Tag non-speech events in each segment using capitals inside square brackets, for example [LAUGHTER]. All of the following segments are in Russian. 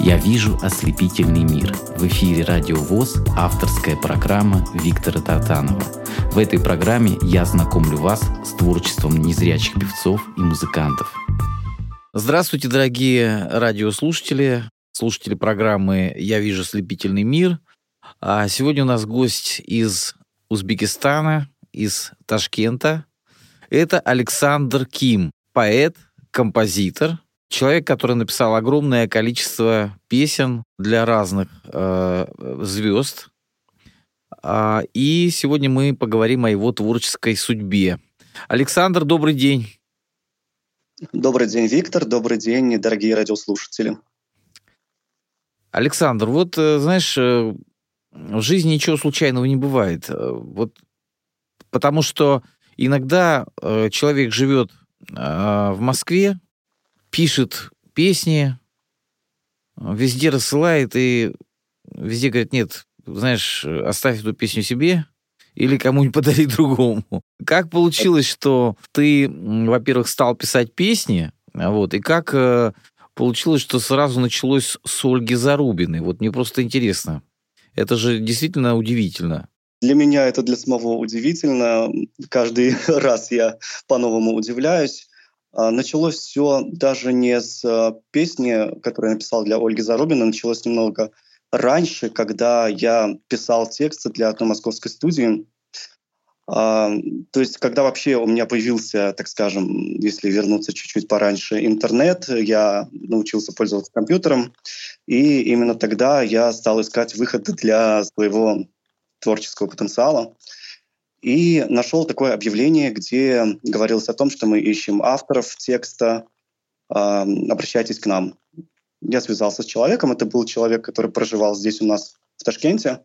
Я вижу ослепительный мир. В эфире Радио ВОЗ авторская программа Виктора Татанова. В этой программе я знакомлю вас с творчеством незрячих певцов и музыкантов. Здравствуйте, дорогие радиослушатели, слушатели программы «Я вижу ослепительный мир». А сегодня у нас гость из Узбекистана, из Ташкента. Это Александр Ким, поэт, композитор, человек, который написал огромное количество песен для разных э, звезд. А, и сегодня мы поговорим о его творческой судьбе. Александр, добрый день. Добрый день, Виктор. Добрый день, дорогие радиослушатели. Александр, вот э, знаешь, э, в жизни ничего случайного не бывает. Э, вот потому что иногда человек живет в Москве, пишет песни, везде рассылает и везде говорит, нет, знаешь, оставь эту песню себе или кому-нибудь подари другому. Как получилось, что ты, во-первых, стал писать песни, вот, и как э, получилось, что сразу началось с Ольги Зарубиной? Вот мне просто интересно. Это же действительно удивительно. Для меня это для самого удивительно. Каждый [LAUGHS] раз я по-новому удивляюсь. А, началось все даже не с а, песни, которую я написал для Ольги Зарубина, началось немного раньше, когда я писал тексты для одной московской студии. А, то есть, когда вообще у меня появился, так скажем, если вернуться чуть-чуть пораньше, интернет, я научился пользоваться компьютером, и именно тогда я стал искать выходы для своего творческого потенциала. И нашел такое объявление, где говорилось о том, что мы ищем авторов текста, э, обращайтесь к нам. Я связался с человеком, это был человек, который проживал здесь у нас в Ташкенте,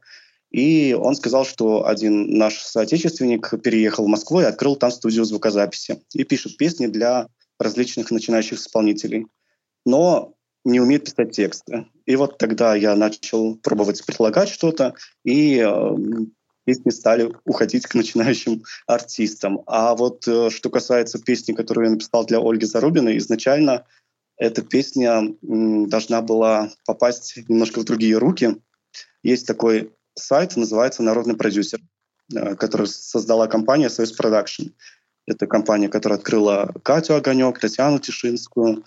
и он сказал, что один наш соотечественник переехал в Москву и открыл там студию звукозаписи и пишет песни для различных начинающих исполнителей, но не умеет писать тексты. И вот тогда я начал пробовать предлагать что-то, и э, песни стали уходить к начинающим артистам. А вот э, что касается песни, которую я написал для Ольги Зарубиной, изначально эта песня должна была попасть немножко в другие руки. Есть такой сайт, называется «Народный продюсер», э, который создала компания «Союз Продакшн». Это компания, которая открыла Катю Огонек, Татьяну Тишинскую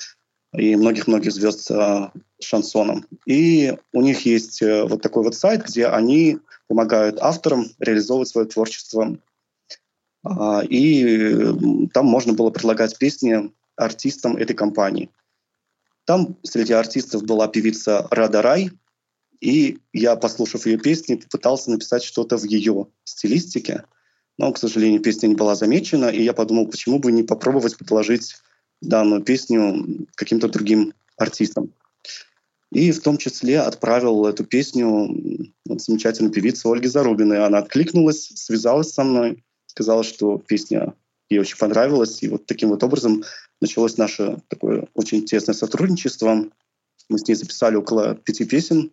и многих-многих звезд э, шансоном. И у них есть вот такой вот сайт, где они помогают авторам реализовывать свое творчество. А, и там можно было предлагать песни артистам этой компании. Там среди артистов была певица Рада Рай, и я, послушав ее песни, попытался написать что-то в ее стилистике, но, к сожалению, песня не была замечена, и я подумал, почему бы не попробовать предложить данную песню каким-то другим артистам. И в том числе отправил эту песню вот, замечательной певице Ольге Зарубиной. Она откликнулась, связалась со мной, сказала, что песня ей очень понравилась. И вот таким вот образом началось наше такое очень тесное сотрудничество. Мы с ней записали около пяти песен.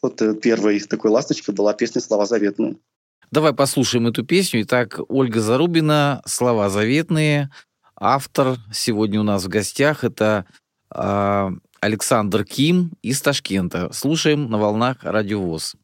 Вот э, первой такой ласточкой была песня «Слова заветные». Давай послушаем эту песню. Итак, Ольга Зарубина «Слова заветные». Автор сегодня у нас в гостях. Это э, Александр Ким из Ташкента. Слушаем на волнах Радиовоз.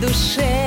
Душе.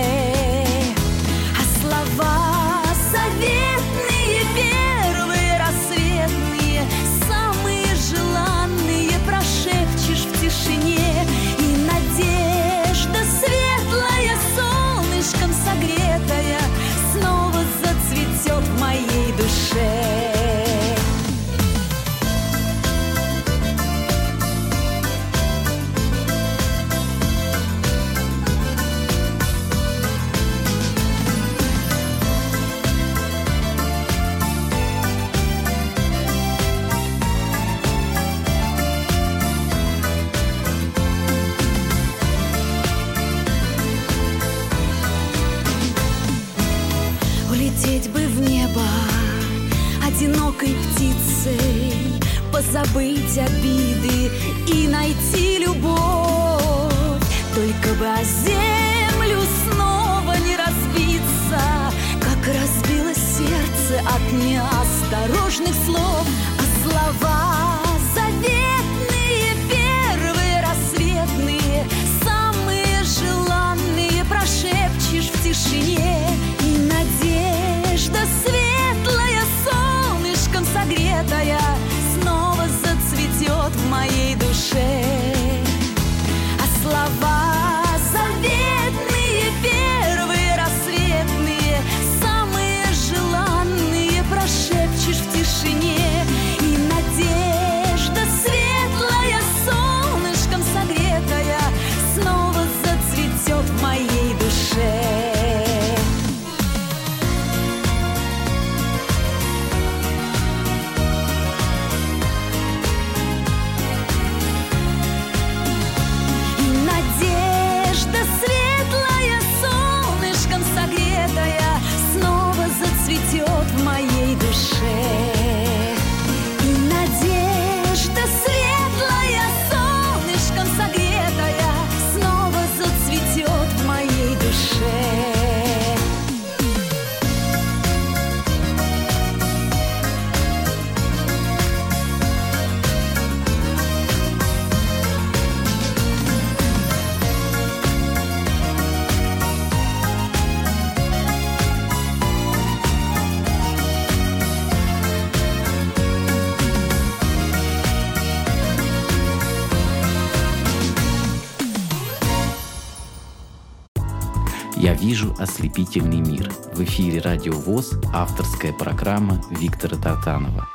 Вижу ослепительный мир. В эфире Радио ВОЗ авторская программа Виктора Тартанова.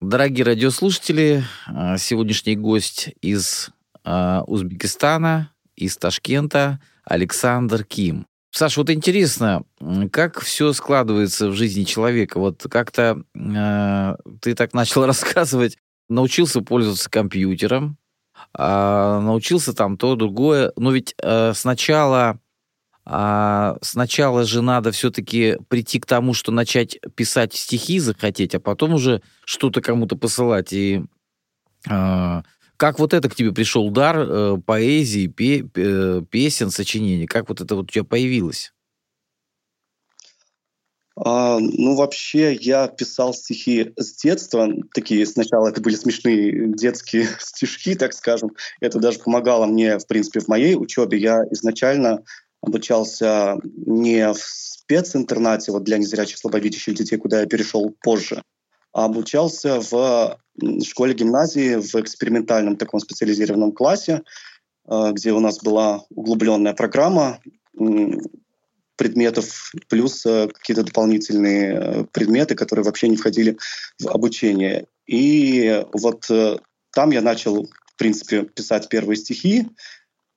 Дорогие радиослушатели, а, сегодняшний гость из а, Узбекистана, из Ташкента, Александр Ким. Саш, вот интересно, как все складывается в жизни человека? Вот как-то э, ты так начал [LAUGHS] рассказывать, научился пользоваться компьютером, а, научился там то, другое. Но ведь э, сначала, а, сначала же надо все-таки прийти к тому, что начать писать стихи захотеть, а потом уже что-то кому-то посылать. И а, как вот это к тебе пришел дар э, поэзии, пе- песен, сочинений? Как вот это вот у тебя появилось? А, ну, вообще, я писал стихи с детства. Такие сначала это были смешные детские [LAUGHS] стишки, так скажем. Это даже помогало мне, в принципе, в моей учебе. Я изначально обучался не в специнтернате вот для незрячих слабовидящих детей, куда я перешел позже, а обучался в школе-гимназии в экспериментальном таком специализированном классе, э, где у нас была углубленная программа предметов, плюс э, какие-то дополнительные э, предметы, которые вообще не входили в обучение. И вот э, там я начал, в принципе, писать первые стихи,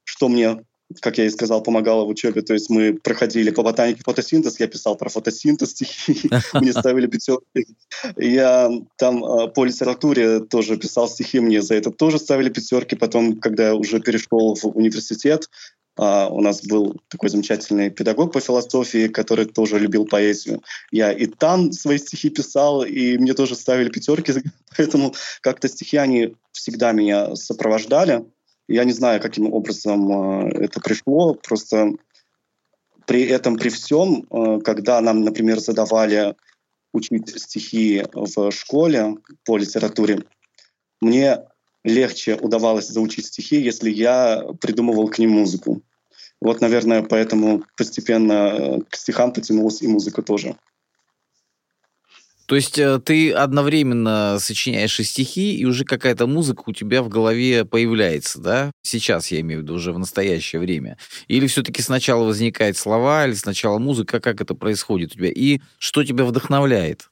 что мне как я и сказал, помогало в учебе. То есть мы проходили по ботанике фотосинтез, я писал про фотосинтез стихи, [LAUGHS] мне ставили пятерки. Я там по литературе тоже писал стихи, мне за это тоже ставили пятерки. Потом, когда я уже перешел в университет, а, у нас был такой замечательный педагог по философии, который тоже любил поэзию. Я и там свои стихи писал, и мне тоже ставили пятерки, [LAUGHS] поэтому как-то стихи, они всегда меня сопровождали. Я не знаю, каким образом э, это пришло, просто при этом, при всем, э, когда нам, например, задавали учить стихи в школе по литературе, мне легче удавалось заучить стихи, если я придумывал к ним музыку. Вот, наверное, поэтому постепенно э, к стихам потянулась и музыка тоже. То есть э, ты одновременно сочиняешь и стихи, и уже какая-то музыка у тебя в голове появляется, да? Сейчас я имею в виду уже в настоящее время. Или все-таки сначала возникают слова, или сначала музыка, как это происходит у тебя? И что тебя вдохновляет?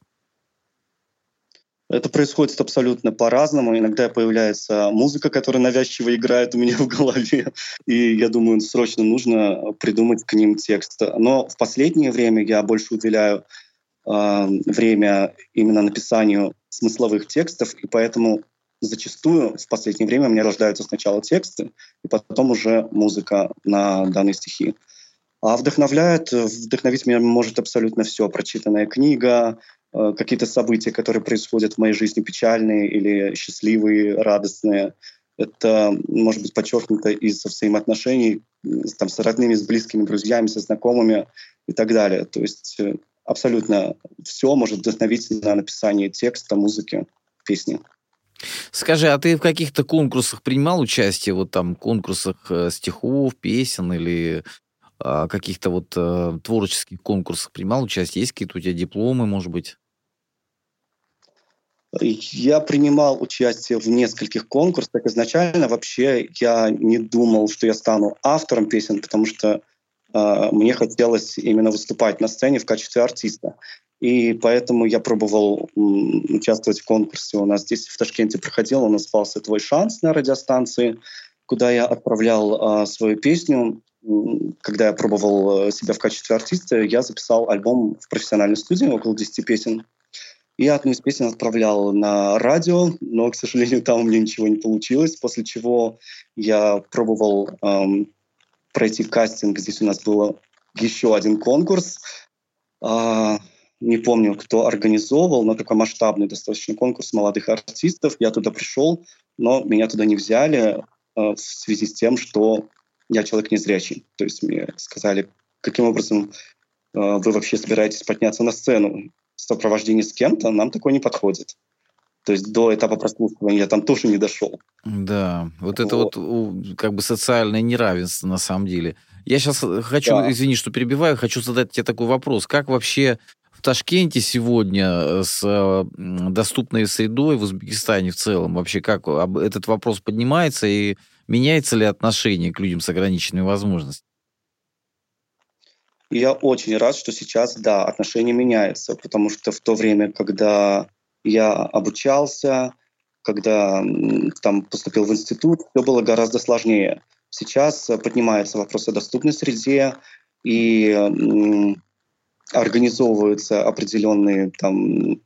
Это происходит абсолютно по-разному. Иногда появляется музыка, которая навязчиво играет у меня в голове, и я думаю, срочно нужно придумать к ним текст. Но в последнее время я больше уделяю э, время именно написанию смысловых текстов, и поэтому зачастую в последнее время у меня рождаются сначала тексты, и потом уже музыка на данные стихи. А вдохновляет, вдохновить меня может абсолютно все. Прочитанная книга, какие-то события, которые происходят в моей жизни, печальные или счастливые, радостные. Это может быть подчеркнуто из взаимоотношений там, с родными, с близкими друзьями, со знакомыми и так далее. То есть э, абсолютно все может вдохновить на написание текста, музыки, песни. Скажи, а ты в каких-то конкурсах принимал участие, вот там конкурсах э, стихов, песен или а, каких-то вот а, творческих конкурсах принимал участие? Есть какие-то у тебя дипломы, может быть? Я принимал участие в нескольких конкурсах. Изначально вообще я не думал, что я стану автором песен, потому что э, мне хотелось именно выступать на сцене в качестве артиста. И поэтому я пробовал м, участвовать в конкурсе. У нас здесь в Ташкенте проходил, он назывался «Твой шанс» на радиостанции, куда я отправлял э, свою песню. Когда я пробовал себя в качестве артиста, я записал альбом в профессиональной студии, около 10 песен. И одну из песен отправлял на радио, но, к сожалению, там у меня ничего не получилось, после чего я пробовал эм, пройти кастинг. Здесь у нас был еще один конкурс. Э, не помню, кто организовывал, но такой масштабный достаточно конкурс молодых артистов. Я туда пришел, но меня туда не взяли э, в связи с тем, что я человек незрячий. То есть мне сказали, каким образом э, вы вообще собираетесь подняться на сцену сопровождении с кем-то нам такое не подходит. То есть до этапа прослушивания я там тоже не дошел. Да, вот, вот. это вот как бы социальное неравенство на самом деле. Я сейчас хочу, да. извини, что перебиваю, хочу задать тебе такой вопрос. Как вообще в Ташкенте сегодня э, с доступной средой в Узбекистане в целом вообще как этот вопрос поднимается и меняется ли отношение к людям с ограниченными возможностями? И я очень рад, что сейчас, да, отношения меняются, потому что в то время, когда я обучался, когда там поступил в институт, все было гораздо сложнее. Сейчас поднимается вопрос о доступной среде, и организовываются определенные там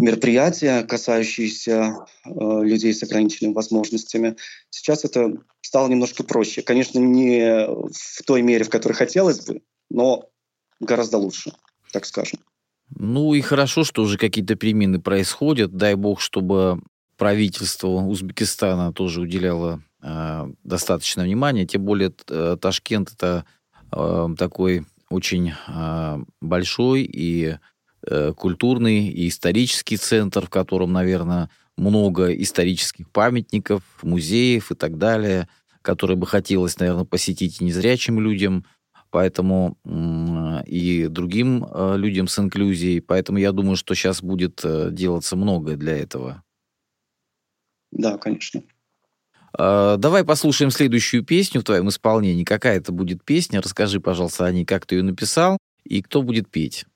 мероприятия, касающиеся э, людей с ограниченными возможностями. Сейчас это стало немножко проще. Конечно, не в той мере, в которой хотелось бы, но гораздо лучше, так скажем. Ну и хорошо, что уже какие-то перемены происходят. Дай бог, чтобы правительство Узбекистана тоже уделяло э, достаточно внимания. Тем более э, Ташкент это э, такой очень э, большой и э, культурный и исторический центр, в котором, наверное, много исторических памятников, музеев и так далее, которые бы хотелось, наверное, посетить незрячим людям поэтому и другим э, людям с инклюзией. Поэтому я думаю, что сейчас будет э, делаться многое для этого. Да, конечно. А, давай послушаем следующую песню в твоем исполнении. Какая это будет песня? Расскажи, пожалуйста, о ней, как ты ее написал и кто будет петь.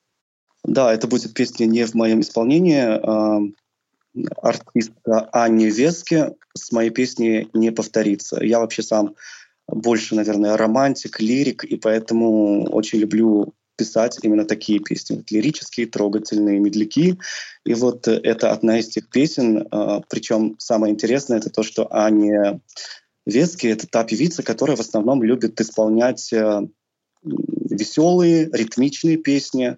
Да, это будет песня не в моем исполнении. А, артистка Анни Вески с моей песней «Не повторится». Я вообще сам больше, наверное, романтик, лирик, и поэтому очень люблю писать именно такие песни, вот лирические, трогательные, медляки. И вот это одна из тех песен, а, причем самое интересное это то, что Аня Вески — это та певица, которая в основном любит исполнять а, веселые, ритмичные песни,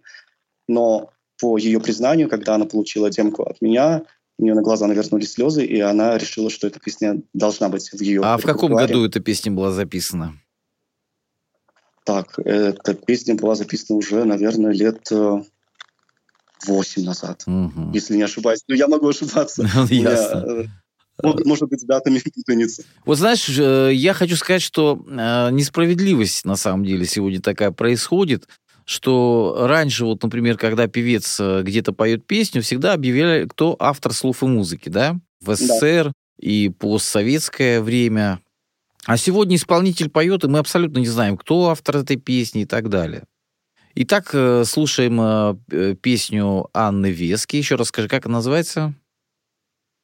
но по ее признанию, когда она получила демку от меня, у нее на глаза навернулись слезы, и она решила, что эта песня должна быть в ее А в каком году эта песня была записана? Так, эта песня была записана уже, наверное, лет э, восемь назад, угу. если не ошибаюсь. Но я могу ошибаться. [LAUGHS] Ясно. Э, может быть, датами [LAUGHS] путаница. Вот знаешь, э, я хочу сказать, что несправедливость на самом деле сегодня такая происходит что раньше, вот, например, когда певец э, где-то поет песню, всегда объявляли, кто автор слов и музыки, да? В СССР да. и постсоветское время. А сегодня исполнитель поет, и мы абсолютно не знаем, кто автор этой песни и так далее. Итак, э, слушаем э, песню Анны Вески. Еще раз скажи, как она называется?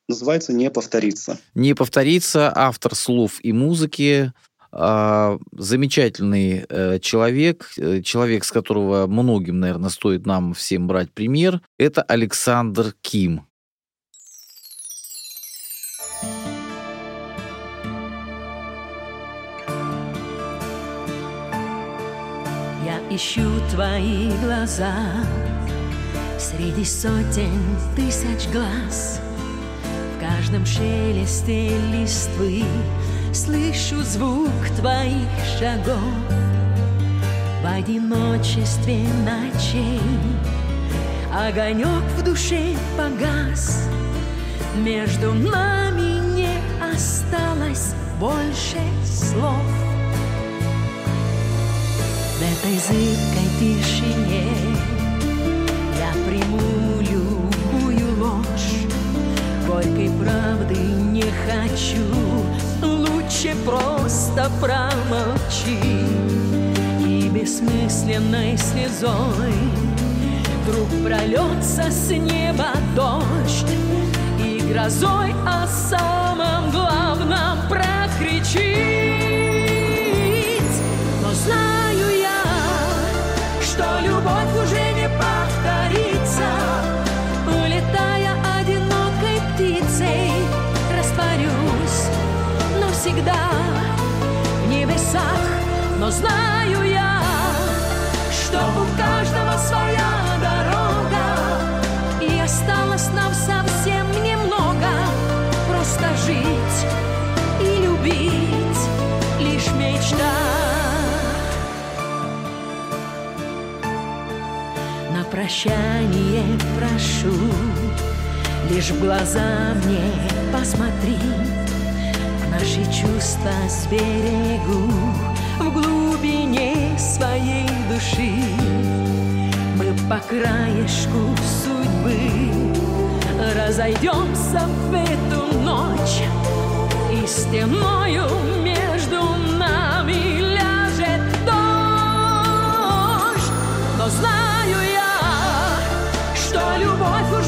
Называется «Не повторится». «Не повторится». Автор слов и музыки замечательный э, человек, э, человек, с которого многим, наверное, стоит нам всем брать пример, это Александр Ким. ищу твои глаза Среди сотен тысяч глаз В каждом шелесте листвы Слышу звук твоих шагов. В одиночестве ночей Огонек в душе погас. Между нами не осталось больше слов. В этой зыбкой тишине Я приму любую ложь. Горькой правды не хочу Лучше просто промолчи И бессмысленной слезой Вдруг прольется с неба дождь И грозой о самом главном прокричит Но знаю я, что у каждого своя дорога. И осталось нам совсем немного. Просто жить и любить лишь мечта. На прощание прошу Лишь в глаза мне посмотри. Наши чувства сберегу В глубине своей души. Мы по краешку судьбы Разойдемся в эту ночь И стеною между нами ляжет дождь. Но знаю я, что любовь уже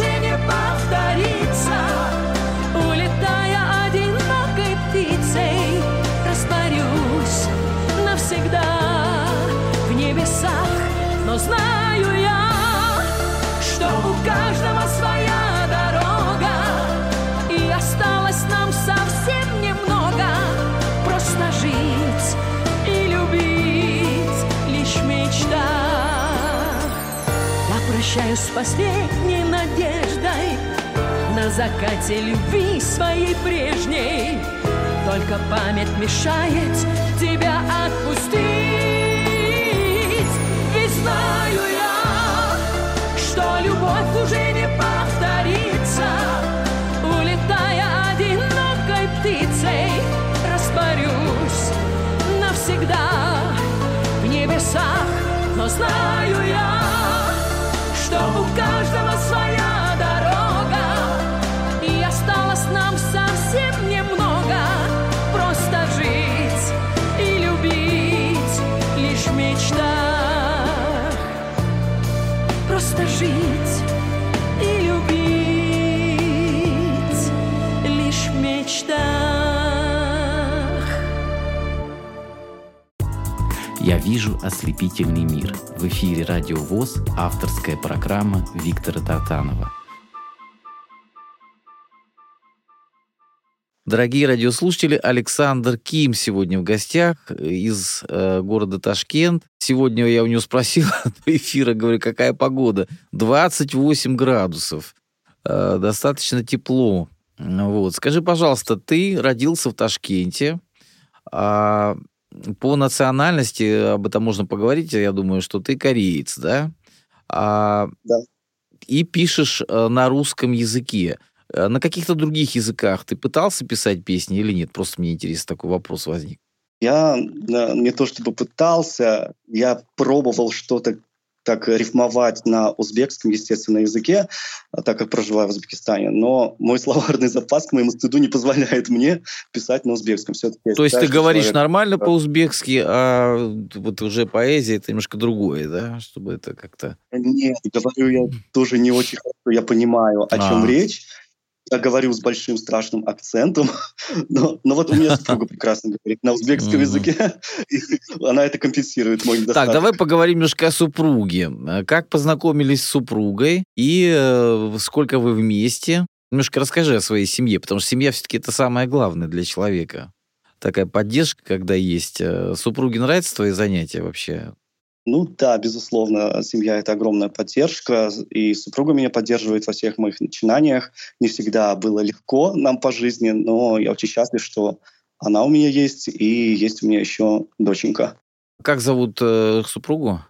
Прощаюсь с последней надеждой На закате любви своей прежней. Только память мешает тебя отпустить. Ведь знаю я, что любовь уже не повторится Улетая одинокой птицей Растворюсь навсегда в небесах. Но знаю я, жить и любить лишь в мечтах «Я вижу ослепительный мир». В эфире «Радио ВОЗ» авторская программа Виктора Тартанова. Дорогие радиослушатели, Александр Ким сегодня в гостях из э, города Ташкент. Сегодня я у него спросил [LAUGHS] до эфира, говорю, какая погода? 28 градусов. Э, достаточно тепло. Вот. Скажи, пожалуйста, ты родился в Ташкенте, а по национальности, об этом можно поговорить, я думаю, что ты кореец, да? А, Да. И пишешь э, на русском языке. Э, На каких-то других языках ты пытался писать песни или нет? Просто мне интересно, такой вопрос возник. Я не то чтобы пытался, я пробовал что-то так рифмовать на узбекском, естественно, языке, а, так как проживаю в Узбекистане. Но мой [LAUGHS] словарный запас, к моему стыду, не позволяет мне писать на узбекском. Все-таки То есть ты говоришь нормально по-узбекски, а вот уже поэзия это немножко другое, да? Чтобы это как-то... Нет, говорю я тоже не очень хорошо, я понимаю, о чем А. речь. Я говорю с большим страшным акцентом, [LAUGHS] но, но вот у меня супруга [LAUGHS] прекрасно говорит на узбекском языке, [LAUGHS] и она это компенсирует мой Так, недостаток. давай поговорим немножко о супруге. Как познакомились с супругой и э, сколько вы вместе? Немножко расскажи о своей семье, потому что семья все-таки это самое главное для человека. Такая поддержка, когда есть. Э, Супруге нравятся твои занятия вообще? Ну да, безусловно, семья — это огромная поддержка, и супруга меня поддерживает во всех моих начинаниях. Не всегда было легко нам по жизни, но я очень счастлив, что она у меня есть, и есть у меня еще доченька. Как зовут э, супругу?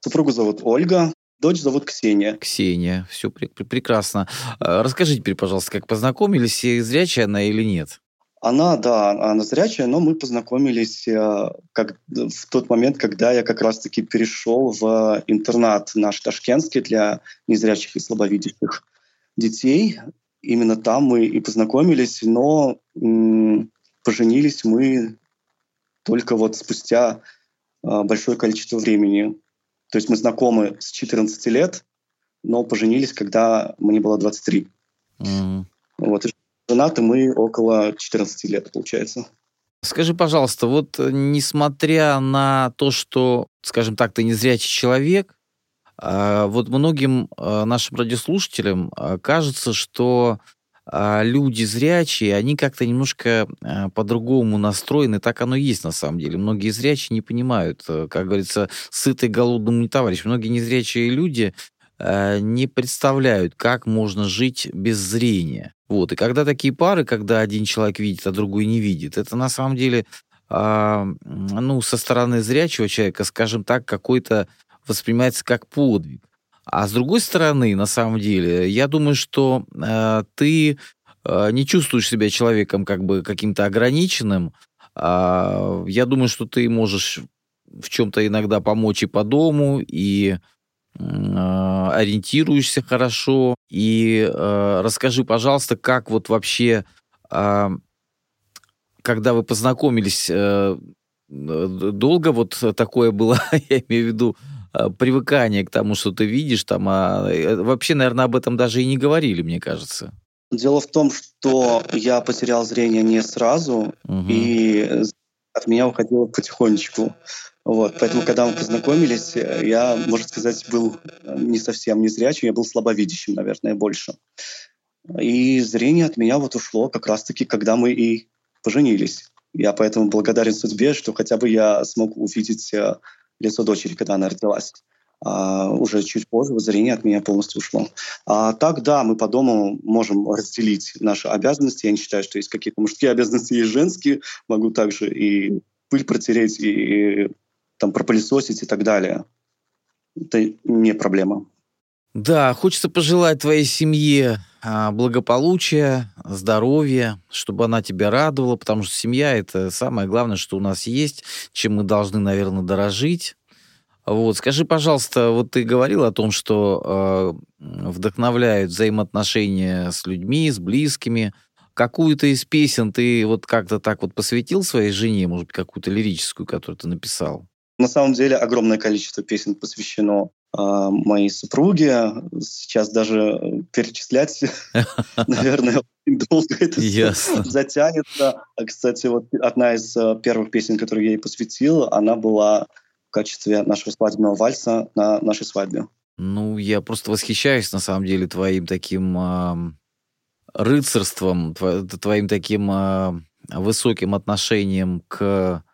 Супругу зовут Ольга, дочь зовут Ксения. Ксения, все пр- пр- прекрасно. Э, Расскажите теперь, пожалуйста, как познакомились, и зрячая она или нет? Она, да, она зрячая, но мы познакомились э, как, в тот момент, когда я как раз-таки перешел в интернат наш ташкентский для незрячих и слабовидящих детей. Именно там мы и познакомились, но м, поженились мы только вот спустя э, большое количество времени. То есть мы знакомы с 14 лет, но поженились, когда мне было 23. М. Вот. И женаты мы около 14 лет, получается. Скажи, пожалуйста, вот э, несмотря на то, что, скажем так, ты незрячий человек, а, вот многим а, нашим радиослушателям кажется, что люди зрячие, они как-то немножко по-другому настроены. Так оно и есть на самом деле. Многие зрячие не понимают, э, как говорится, сытый голодным не товарищ. Многие незрячие люди э, не представляют, как можно жить без зрения. Вот. И когда такие пары, когда один человек видит, а другой не видит, это на самом деле, м, ну, со стороны зрячего человека, скажем так, какой-то воспринимается как подвиг. А с другой стороны, на самом деле, я думаю, что э, ты э, не чувствуешь себя человеком как бы каким-то ограниченным. А, я думаю, что ты можешь в чем-то иногда помочь и по дому, и э, ориентируешься хорошо. И э, расскажи, пожалуйста, как вот вообще, а, когда вы познакомились, э, э, долго вот такое было, [LAUGHS] я имею в виду, э, привыкание к тому, что ты видишь там, а э, вообще, наверное, об этом даже и не говорили, мне кажется. Дело в том, что я потерял зрение не сразу, Мгм. и от меня уходило потихонечку. Вот, поэтому, когда мы познакомились, э, я, можно сказать, был э, не совсем незрячим, я был слабовидящим, наверное, больше. И зрение от меня вот ушло как раз-таки, когда мы и поженились. Я поэтому благодарен судьбе, что хотя бы я смог увидеть э, лицо дочери, когда она родилась. А уже чуть позже зрение от меня полностью ушло. А так, да, мы по дому можем разделить наши обязанности. Я не считаю, что есть какие-то мужские обязанности, есть женские. Могу также и пыль протереть, и там пропылесосить и так далее. Это не проблема. Да, хочется пожелать твоей семье а, благополучия, здоровья, чтобы она тебя радовала, потому что семья это самое главное, что у нас есть, чем мы должны, наверное, дорожить. Вот, скажи, пожалуйста, вот ты говорил о том, что э, вдохновляют взаимоотношения с людьми, с близкими. Какую-то из песен ты вот как-то так вот посвятил своей жене, может быть, какую-то лирическую, которую ты написал? На самом деле огромное количество песен посвящено а, моей супруге. Сейчас даже перечислять, [LAUGHS] наверное, очень долго это затянется. А, Кстати, вот одна из а, первых песен, которую я ей посвятил, она была в качестве нашего свадебного вальса на нашей свадьбе. Ну, я просто восхищаюсь, на самом деле, твоим таким рыцарством, тво- твоим таким а, высоким отношением к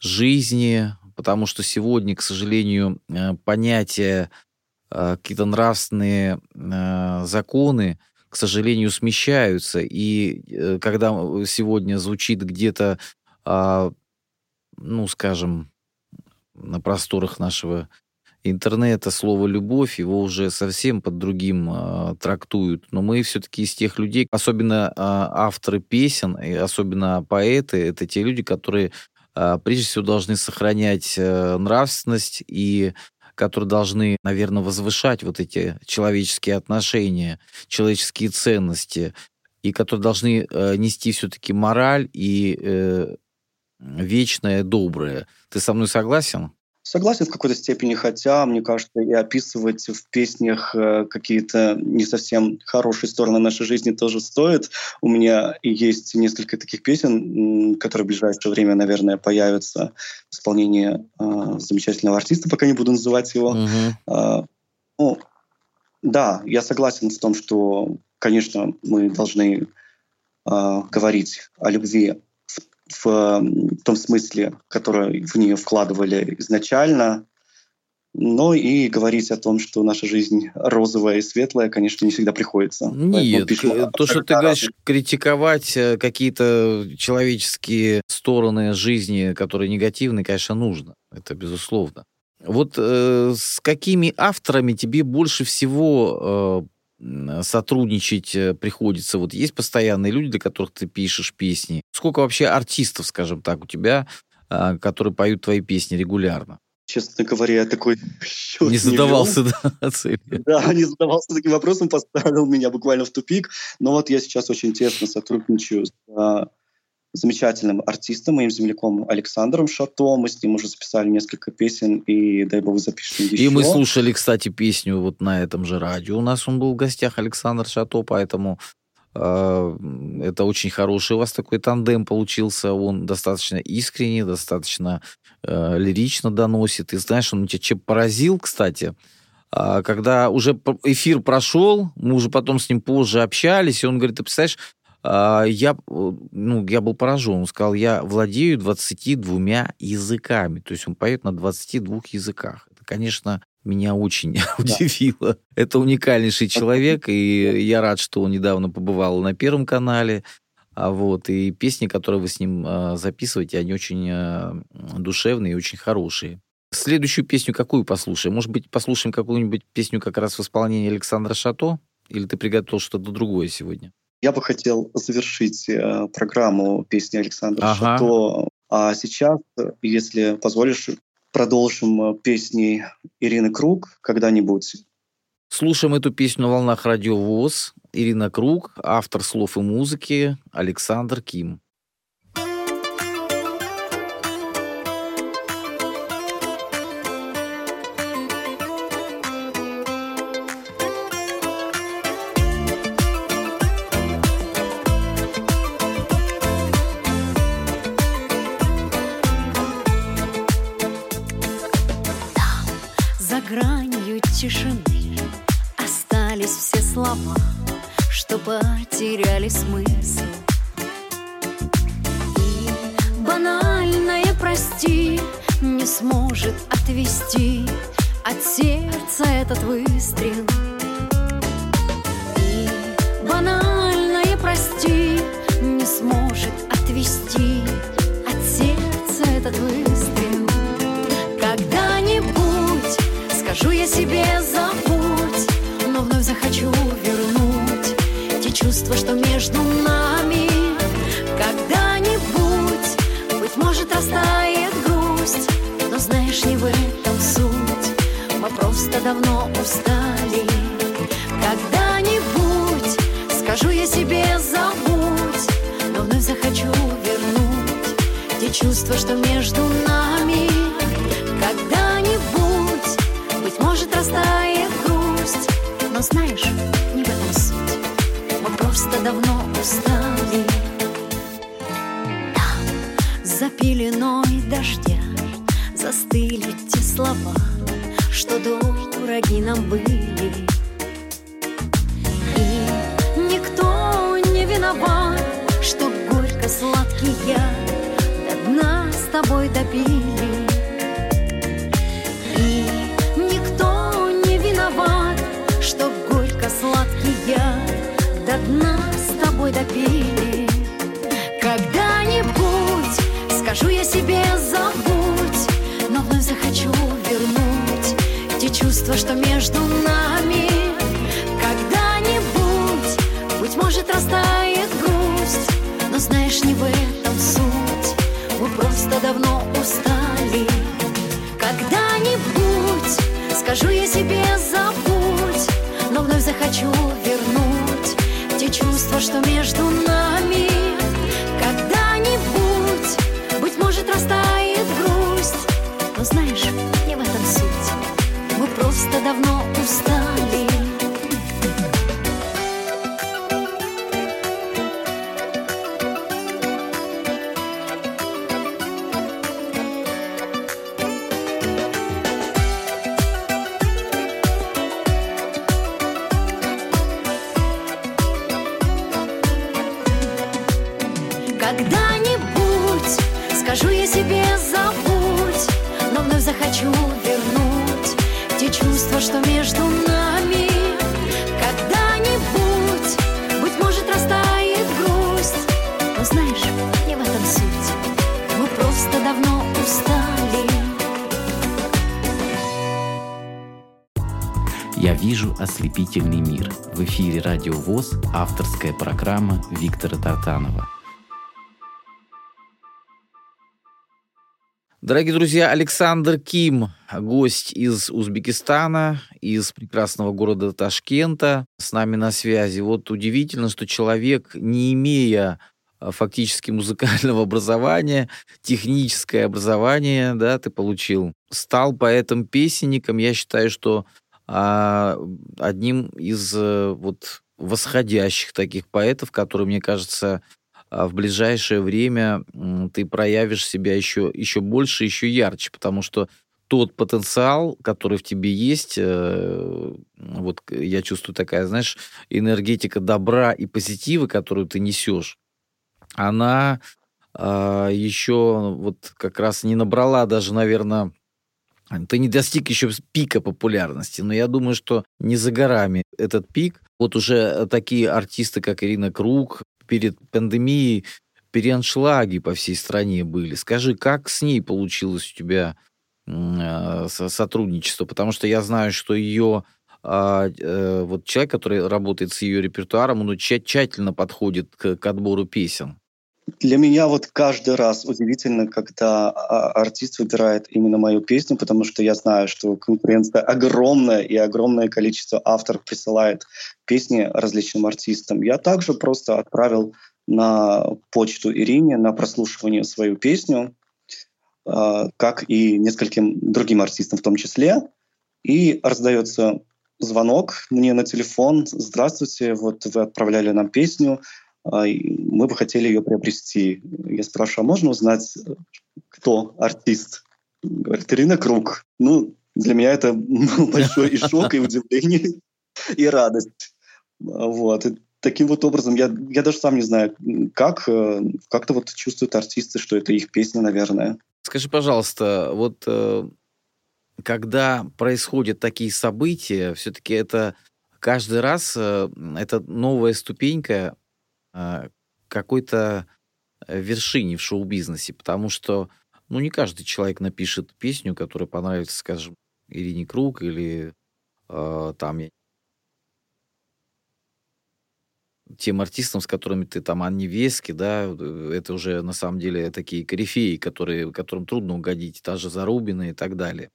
жизни, потому что сегодня, к сожалению, э, понятия, а, какие-то нравственные а, законы, к сожалению, смещаются. И э, когда сегодня звучит где-то, а, ну, скажем, на просторах нашего интернета слово «любовь», его уже совсем под другим а, трактуют. Но мы все-таки из тех людей, особенно а, авторы песен, и особенно поэты, это те люди, которые прежде всего должны сохранять э, нравственность и которые должны, наверное, возвышать вот эти человеческие отношения, человеческие ценности, и которые должны э, нести все-таки мораль и э, вечное доброе. Ты со мной согласен? Согласен в какой-то степени, хотя, мне кажется, и описывать в песнях э, какие-то не совсем хорошие стороны нашей жизни тоже стоит. У меня есть несколько таких песен, которые в ближайшее время, наверное, появятся в исполнении э, замечательного артиста, пока не буду называть его. Мгм. А, ну, да, я согласен с том, что, конечно, мы должны а, говорить о любви в том смысле, который в нее вкладывали изначально. Но и говорить о том, что наша жизнь розовая и светлая, конечно, не всегда приходится. Нет, то, что ты говоришь, критиковать э, какие-то человеческие стороны жизни, которые негативные, конечно, нужно. Это безусловно. Вот э, с какими авторами тебе больше всего э, сотрудничать э, приходится? Вот есть постоянные люди, для которых ты пишешь песни. Сколько вообще артистов, скажем так, у тебя, э, которые поют твои песни регулярно? Честно говоря, я такой [LAUGHS] счет не задавался, не [LAUGHS] да, целью. Да, не задавался таким вопросом, поставил меня буквально в тупик. Но вот я сейчас очень тесно сотрудничаю с а, замечательным артистом, моим земляком Александром Шато. Мы с ним уже записали несколько песен, и дай бог запишем еще. И мы слушали, кстати, песню вот на этом же радио. У нас он был в гостях, Александр Шато, поэтому э, это очень хороший у вас такой тандем получился. Он достаточно искренний, достаточно э, лирично доносит. И знаешь, он тебя чем поразил, кстати, а, когда уже эфир прошел, мы уже потом с ним позже общались, и он говорит, ты представляешь, я, ну, я был поражен. Он сказал, я владею 22 языками. То есть он поет на 22 языках. Это, конечно, меня очень [LAUGHS] да. удивило. Это уникальнейший человек, и я рад, что он недавно побывал на Первом канале. А вот, и песни, которые вы с ним а, записываете, они очень а, душевные и очень хорошие. Следующую песню какую послушаем? Может быть, послушаем какую-нибудь песню как раз в исполнении Александра Шато? Или ты приготовил что-то другое сегодня? Я бы хотел завершить э, программу песни Александра ага. Шато. А сейчас, если позволишь, продолжим э, песни Ирины Круг когда-нибудь. Слушаем эту песню на волнах радио ВОЗ. Ирина Круг, автор слов и музыки Александр Ким. Знаешь, просто давно устали. За пеленой дождя застыли те слова Что дороги нам были. И никто не виноват, что горько-сладкий я До дна с тобой допили допили Когда-нибудь скажу я себе забудь Но вновь захочу вернуть Те чувства, что между нами. Когда-нибудь, быть может, растает грусть Но знаешь, не в этом суть. Мы просто давно устали. Когда-нибудь скажу я себе чувство, что между нами Когда-нибудь Скажу я себе забудь, но вновь захочу вернуть те чувства, что между нами. Когда-нибудь, быть может, растает грусть, но знаешь, не в этом суть. Мы просто давно устали. Я вижу ослепительный мир. В эфире Радио ВОЗ авторская программа Виктора Тартанова. Дорогие друзья, Александр Ким, гость из Узбекистана, из прекрасного города Ташкента, с нами на связи. Вот удивительно, что человек, не имея а, фактически музыкального [LAUGHS] образования, техническое образование, да, ты получил, стал поэтом-песенником. Я считаю, что а, одним из э, вот восходящих таких поэтов, который, мне кажется, в ближайшее время ты проявишь себя еще, еще больше, еще ярче, потому что тот потенциал, который в тебе есть, э, вот я чувствую такая, знаешь, энергетика добра и позитива, которую ты несешь, она а, еще вот как раз не набрала даже, наверное, ты не достиг еще пика популярности, но я думаю, что не за горами этот пик. Вот уже такие артисты, как Ирина Круг, перед пандемией переаншлаги по всей стране были. Скажи, как с ней получилось у тебя э, сотрудничество? Потому что я знаю, что ее а, э, вот человек, который работает с ее репертуаром, он тщательно подходит к, к отбору песен. Для меня вот каждый раз удивительно, когда а, артист выбирает именно мою песню, потому что я знаю, что конкуренция огромная, и огромное количество авторов присылает песни различным артистам. Я также просто отправил на почту Ирине на прослушивание свою песню, а, как и нескольким другим артистам в том числе. И раздается звонок мне на телефон. Здравствуйте, вот вы отправляли нам песню, мы бы хотели ее приобрести. Я спрашиваю, а можно узнать, кто артист? Говорит, Ирина Круг. Ну, для меня это большой и шок, и удивление, и радость. Вот. И таким вот образом, я, я даже сам не знаю, как, э, как-то вот чувствуют артисты, что это их песня, наверное. Скажи, пожалуйста, вот э, когда происходят такие события, все-таки это каждый раз э, это новая ступенька а, какой-то э, вершине в шоу-бизнесе, потому что, ну, не каждый человек напишет песню, которая понравится, скажем, Ирине Круг или э, там тем артистам, с которыми ты там Анни Вески, да, э, это уже на самом деле такие корифеи, которые, которым трудно угодить, та же Зарубина и так далее.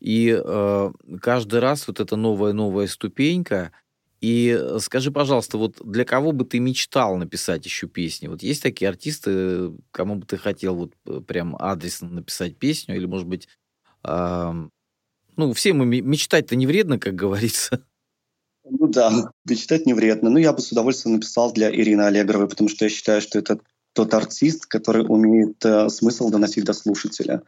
И э, каждый раз вот эта новая-новая ступенька, и э, скажи, пожалуйста, вот для кого бы ты мечтал написать еще песни? Вот есть такие артисты, кому бы ты хотел вот э, прям адресно написать песню, или, может быть, э, ну, все мы мечтать-то не вредно, как говорится. Ну да, мечтать не вредно. Ну, я бы с удовольствием написал для Ирины Аллегровой, потому что я считаю, что это тот артист, который умеет э, смысл доносить до слушателя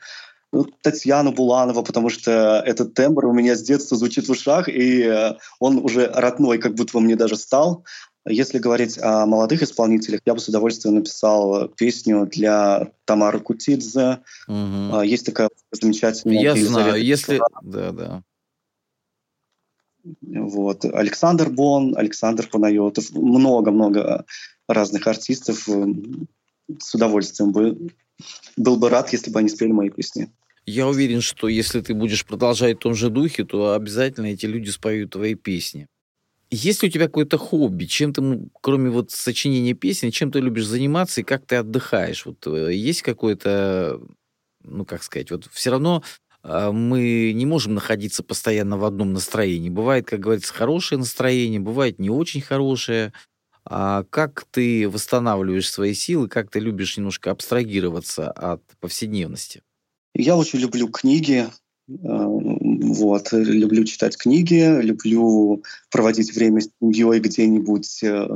Татьяну Буланова, потому что этот тембр у меня с детства звучит в ушах, и э, он уже родной, как будто бы мне даже стал. Если говорить о молодых исполнителях, я бы с удовольствием написал песню для Тамары Кутидзе. Угу. Есть такая замечательная... Я знаю, если... Да, да. Вот. Александр Бон, Александр Панайотов, много-много разных артистов. С удовольствием бы был бы рад, если бы они спели мои песни. Я уверен, что если ты будешь продолжать в том же духе, то обязательно эти люди споют твои песни. Есть ли у тебя какое-то хобби? Чем ты, кроме вот сочинения песен, чем ты любишь заниматься и как ты отдыхаешь? Вот э, есть какое-то, ну как сказать, вот все равно а, мы не можем находиться постоянно в одном настроении. Бывает, как говорится, хорошее настроение, бывает не очень хорошее. А как ты восстанавливаешь свои силы, как ты любишь немножко абстрагироваться от повседневности? Я очень люблю книги, э, вот, люблю читать книги, люблю проводить время с семьей где-нибудь, э,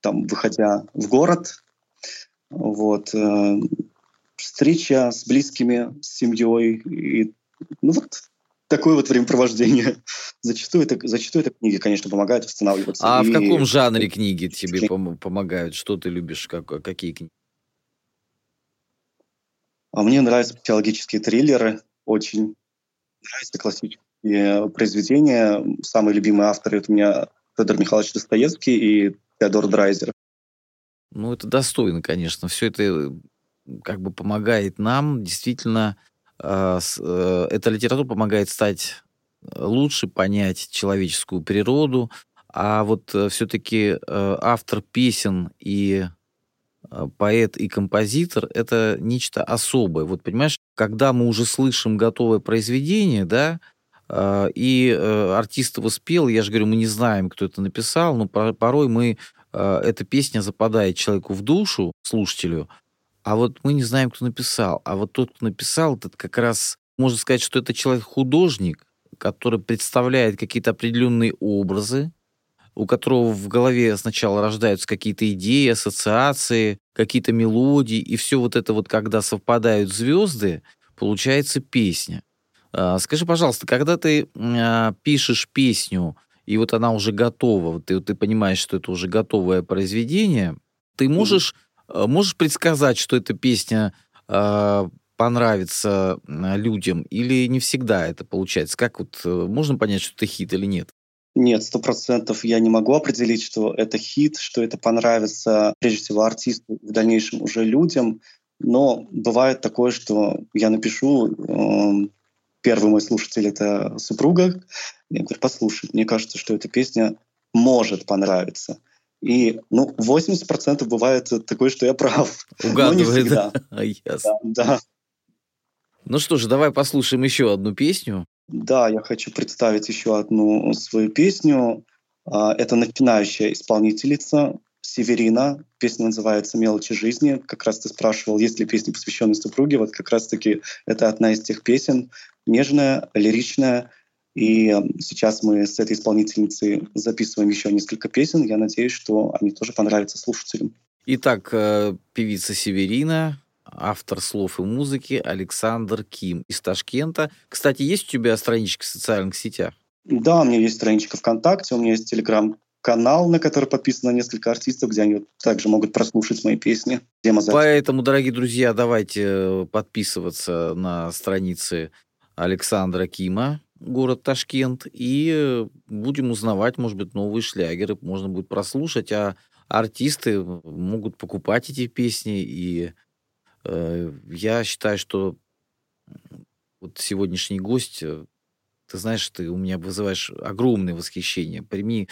там, выходя в город. Вот. Э, встреча с близкими, с семьей. И, ну вот такое вот времяпровождение. [LAUGHS] Зачастую это, зачастую это книги, конечно, помогают восстанавливаться. А и... в каком жанре книги тебе помогают? Что ты любишь? Как, какие книги? А мне нравятся психологические триллеры, очень нравятся классические произведения. Самые любимые авторы — это у меня Федор Михайлович Достоевский и Теодор Драйзер. Ну, это достойно, конечно. Все это как бы помогает нам действительно э, э, эта литература помогает стать э, лучше понять человеческую природу, а вот все-таки автор песен и поэт и композитор — это нечто особое. Вот понимаешь, когда мы уже слышим готовое произведение, да, и артист его спел, я же говорю, мы не знаем, кто это написал, но порой мы, эта песня западает человеку в душу, слушателю, а вот мы не знаем, кто написал. А вот тот, кто написал, это как раз, можно сказать, что это человек-художник, который представляет какие-то определенные образы, у которого в голове сначала рождаются какие-то идеи, ассоциации, какие-то мелодии, и все вот это вот, когда совпадают звезды, получается песня. А, скажи, пожалуйста, когда ты а, пишешь песню, и вот она уже готова, ты, ты понимаешь, что это уже готовое произведение, ты можешь Э, можешь предсказать, что эта песня э, понравится людям, или не всегда это получается? Как вот э, можно понять, что это хит или нет? Нет, сто процентов я не могу определить, что это хит, что это понравится прежде всего артисту, в дальнейшем уже людям. Но бывает такое, что я напишу, э, первый мой слушатель — это супруга, я говорю, послушай, мне кажется, что эта песня может понравиться. И ну, 80% бывает такое, что я прав. Угадывает. Но не всегда. [LAUGHS] Ясно. Да, да. Ну что же, давай послушаем еще одну песню. Да, я хочу представить еще одну свою песню. А, это начинающая исполнительница Северина. Песня называется «Мелочи жизни». Как раз ты спрашивал, есть ли песни, посвященные супруге. Вот как раз-таки это одна из тех песен. Нежная, лиричная, и сейчас мы с этой исполнительницей записываем еще несколько песен. Я надеюсь, что они тоже понравятся слушателям. Итак, э, певица Северина, автор слов и музыки Александр Ким из Ташкента. Кстати, есть у тебя страничка в социальных сетях? Да, у меня есть страничка ВКонтакте, у меня есть телеграм канал, на который подписано несколько артистов, где они также могут прослушать мои песни. Поэтому, дорогие друзья, давайте э, подписываться на страницы Александра Кима город Ташкент, и будем узнавать, может быть, новые шлягеры, можно будет прослушать, а артисты могут покупать эти песни, и э, я считаю, что вот сегодняшний гость, э, ты знаешь, ты у меня вызываешь огромное восхищение. Прими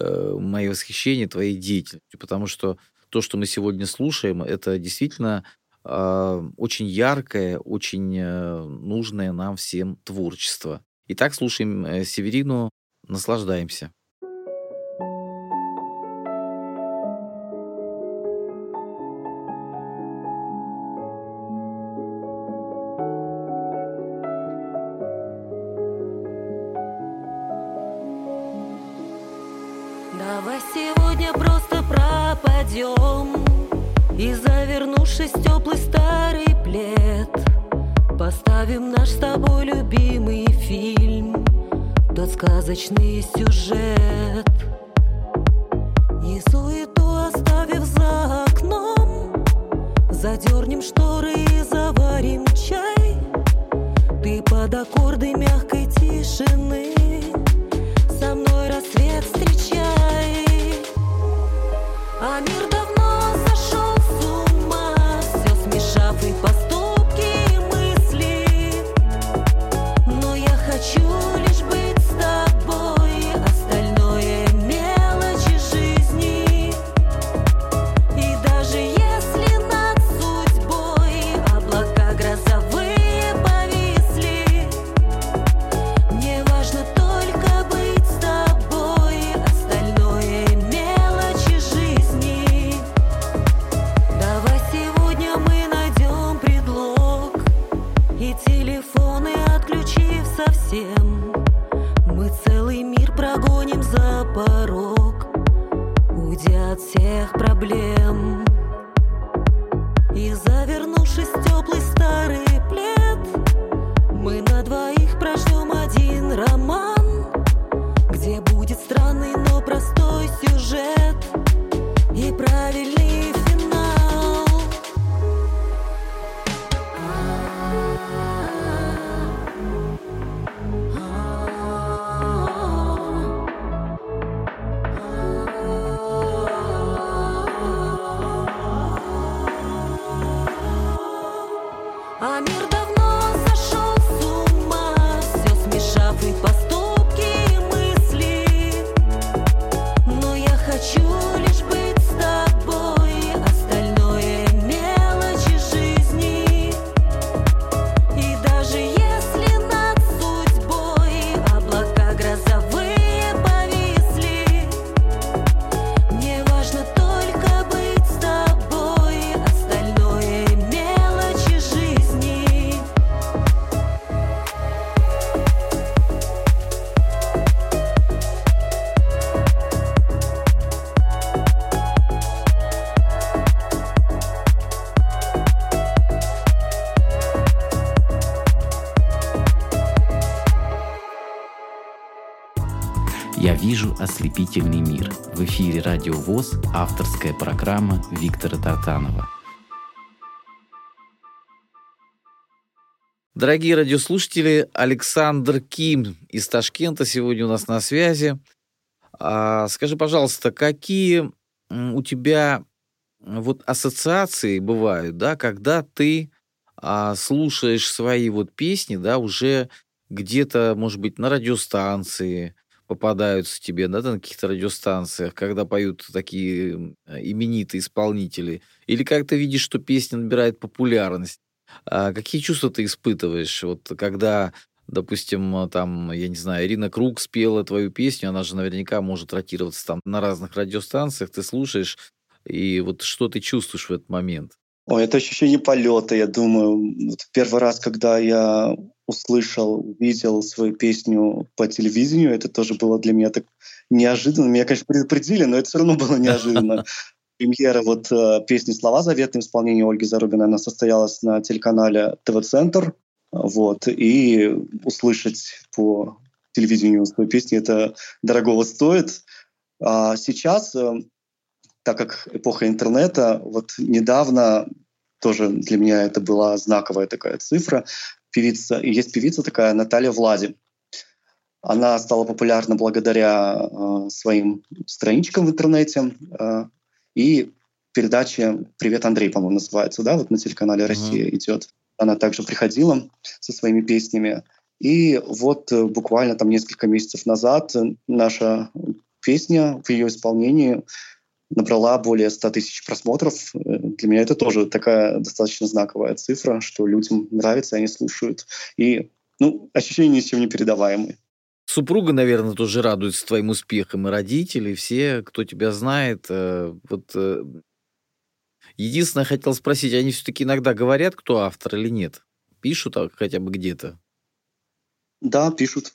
э, мое восхищение твоей деятельностью, потому что то, что мы сегодня слушаем, это действительно э, очень яркое, очень э, нужное нам всем творчество. Итак, слушаем э, Северину, наслаждаемся. Завернувшись в теплый старый плед Поставим наш с тобой любимый фильм Тот сказочный сюжет И суету оставив за окном Задернем шторы и заварим чай. Ты под аккорды мягкой тишины Со мной рассвет встречай. А мир порог, уйдя от всех проблем. «Вижу ослепительный мир». В эфире «Радио ВОЗ» авторская программа Виктора Тартанова. Дорогие радиослушатели, Александр Ким из Ташкента сегодня у нас на связи. А, скажи, пожалуйста, какие у тебя вот ассоциации бывают, да, когда ты а, слушаешь свои вот песни, да, уже где-то, может быть, на радиостанции попадаются тебе, да, на каких-то радиостанциях, когда поют такие именитые исполнители, или как ты видишь, что песня набирает популярность. А какие чувства ты испытываешь, вот когда, допустим, там, я не знаю, Ирина Круг спела твою песню, она же наверняка может ротироваться там на разных радиостанциях, ты слушаешь, и вот что ты чувствуешь в этот момент? Ой, это ощущение полета, я думаю. Первый раз, когда я услышал, увидел свою песню по телевидению, это тоже было для меня так неожиданно. Меня, конечно, предупредили, но это все равно было неожиданно. [LAUGHS] Премьера вот э, песни «Слова заветные» в исполнении Ольги Зарубиной, она состоялась на телеканале ТВ-центр. Вот, и услышать по телевидению свою песню, это дорогого стоит. А сейчас, э, так как эпоха интернета, вот недавно тоже для меня это была знаковая такая цифра. Певица, есть певица такая Наталья Влади. Она стала популярна благодаря э, своим страничкам в интернете. Э, и передача «Привет, Андрей», по-моему, называется, да, вот на телеканале «Россия» uh-huh. идет. Она также приходила со своими песнями. И вот э, буквально там несколько месяцев назад наша песня в ее исполнении набрала более 100 тысяч просмотров. Э, для меня это тоже такая достаточно знаковая цифра, что людям нравится, они слушают. И ну, ощущения ни с чем не передаваемые. Супруга, наверное, тоже радуется твоим успехам, и родители, все, кто тебя знает. Э, вот э, единственное, хотел спросить, они все-таки иногда говорят, кто автор или нет? Пишут а, хотя бы где-то? Да, пишут.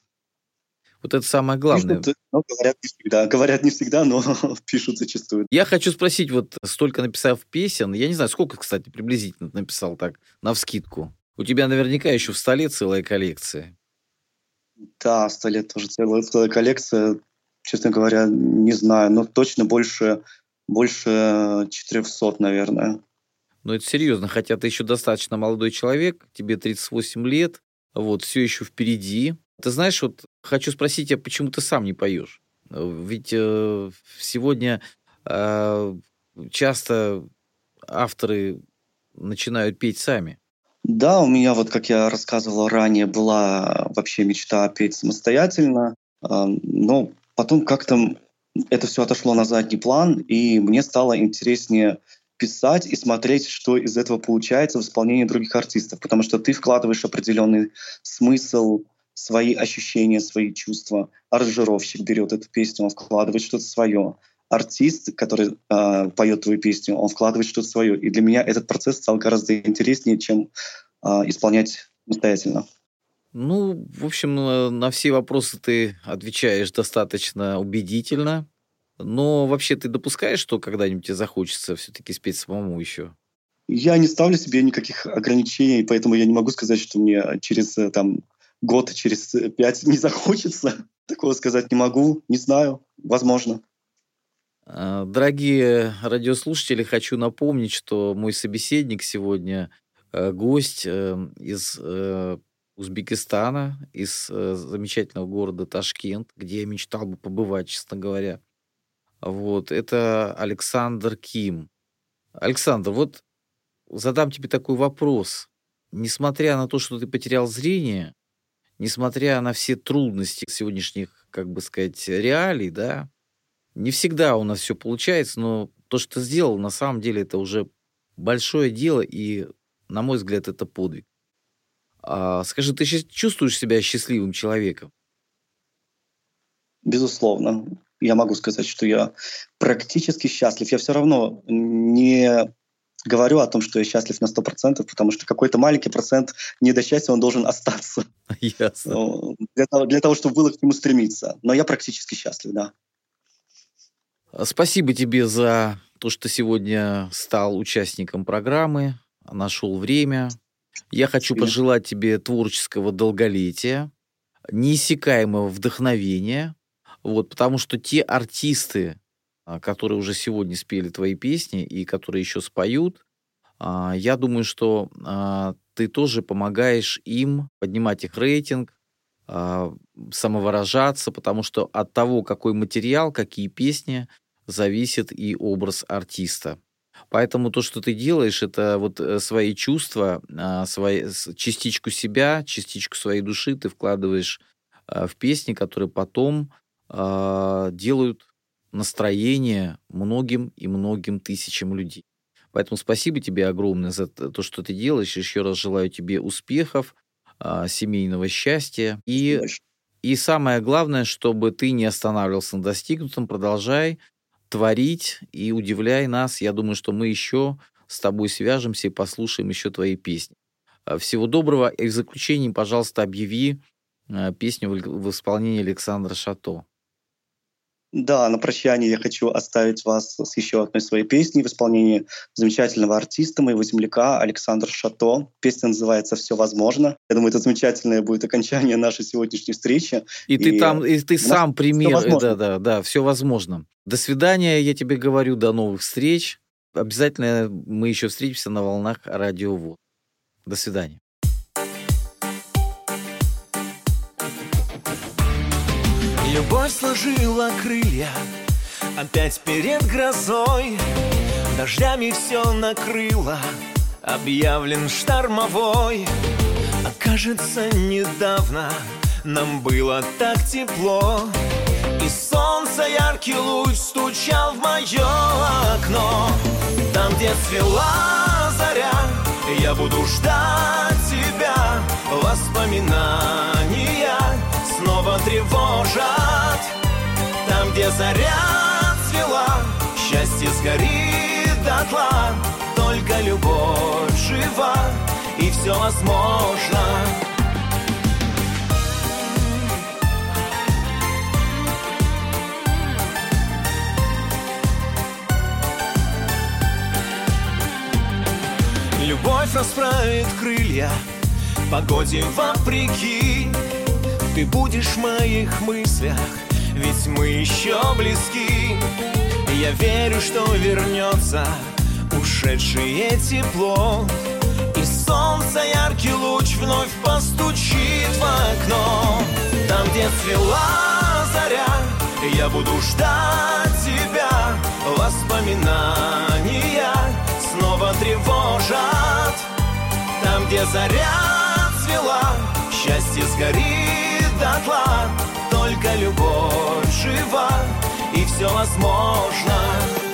Вот это самое главное. Пишут, но говорят не всегда. Говорят не всегда, но [LAUGHS] пишут зачастую. Я хочу спросить, вот столько написав песен, я не знаю, сколько, кстати, приблизительно написал так, на вскидку. У тебя наверняка еще в столе целая коллекция. Да, сто лет тоже целая, целая коллекция. Честно говоря, не знаю, но точно больше, больше 400, наверное. Ну, это серьезно, хотя ты еще достаточно молодой человек, тебе 38 лет, вот, все еще впереди. Ты знаешь, вот хочу спросить, а почему ты сам не поешь? Ведь э, сегодня э, часто авторы начинают петь сами. Да, у меня вот, как я рассказывал ранее, была вообще мечта петь самостоятельно, а, но потом как-то это все отошло на задний план, и мне стало интереснее писать и смотреть, что из этого получается в исполнении других артистов, потому что ты вкладываешь определенный смысл, свои ощущения, свои чувства. Аранжировщик берет эту песню, он вкладывает что-то свое. Артист, который э, поет твою песню, он вкладывает что-то свое. И для меня этот процесс стал гораздо интереснее, чем э, исполнять самостоятельно. Ну, в общем, на все вопросы ты отвечаешь достаточно убедительно. Но вообще ты допускаешь, что когда-нибудь тебе захочется все-таки спеть самому еще? Я не ставлю себе никаких ограничений, поэтому я не могу сказать, что мне через э, там, год, через пять не [LAUGHS] захочется. Такого сказать не могу, не знаю, возможно. А, дорогие радиослушатели, хочу напомнить, что мой собеседник сегодня э, гость э, из э, Узбекистана, из замечательного города Ташкент, где я мечтал бы побывать, честно говоря. Вот, это Александр Ким. Александр, вот задам тебе такой вопрос. Несмотря на то, что ты потерял зрение, несмотря на все трудности сегодняшних, как бы сказать, реалий, да, не всегда у нас все получается, но то, что ты сделал, на самом деле это уже большое дело, и, на мой взгляд, это подвиг. А, скажи, ты чувствуешь себя счастливым человеком? Безусловно. Я могу сказать, что я практически счастлив. Я все равно не говорю о том, что я счастлив на 100%, потому что какой-то маленький процент не до счастья, он должен остаться. [LAUGHS] Ясно. Ну, для того, для того, чтобы было к нему стремиться. Но я практически счастлив, да. А, спасибо тебе за то, что сегодня стал участником программы, нашел время. Я хочу Спасибо. пожелать тебе творческого долголетия, неиссякаемого вдохновения, Вот, потому что те артисты, которые уже сегодня спели твои песни и которые еще споют, а, я думаю, что а, ты тоже помогаешь им поднимать их рейтинг, самовыражаться, потому что от того, какой материал, какие песни, зависит и образ артиста. Поэтому то, что ты делаешь, это вот э, свои чувства, свои, частичку себя, частичку своей души ты вкладываешь в песни, которые потом делают настроение многим и многим тысячам людей. Поэтому спасибо тебе огромное за то, что ты делаешь. Еще раз желаю тебе успехов, а, семейного счастья. И, и самое главное, чтобы ты не останавливался на достигнутом, продолжай творить и удивляй нас. Я думаю, что мы еще с тобой свяжемся и послушаем еще твои песни. А, всего доброго. И в заключение, пожалуйста, объяви а, песню в исполнении Александра Шато. Да, на прощание я хочу оставить вас с еще одной своей песней в исполнении замечательного артиста, моего земляка Александра Шато. Песня называется «Все возможно». Я думаю, это замечательное будет окончание нашей сегодняшней встречи. И, и ты там, и ты сам пример. Да, да, да, все возможно. До свидания, я тебе говорю, до новых встреч. Обязательно мы еще встретимся на волнах радио ВОЗ. До свидания. Любовь сложила крылья. Опять перед грозой Дождями все накрыло. Объявлен штормовой. Окажется, недавно Нам было так тепло. И солнце яркий луч Стучал в мое окно. Там, где цвела заря Я буду ждать тебя. Воспоминания снова тревожат. Там, где заря цвела, счастье сгорит дотла. Только любовь жива, и все возможно. Любовь расправит крылья, погоде вопреки ты будешь в моих мыслях, ведь мы еще близки. Я верю, что вернется ушедшее тепло, и солнце яркий луч вновь постучит в окно. Там, где цвела заря, я буду ждать тебя. Воспоминания снова тревожат. Там, где заря цвела, счастье сгорит дотла Только любовь жива и все возможно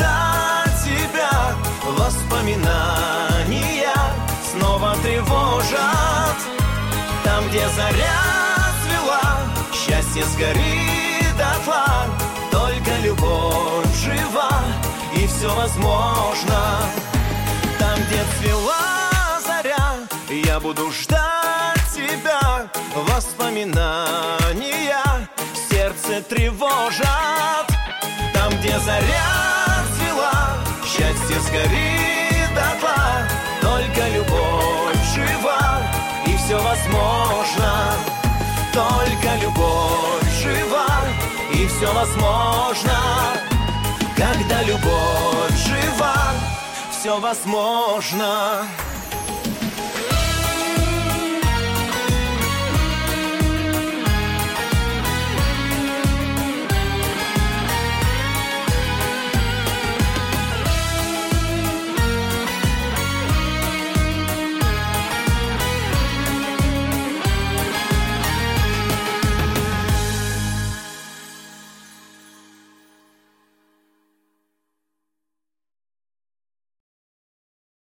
ждать тебя. Воспоминания снова тревожат. Там, где заря цвела Счастье сгорит дотла. Только любовь жива И все возможно. Там, где цвела заря Я буду ждать тебя. Воспоминания Сердце тревожат. Там, где заря счастье сгорит дотла, Только любовь жива, и все возможно. Только любовь жива, и все возможно. Когда любовь жива, все возможно.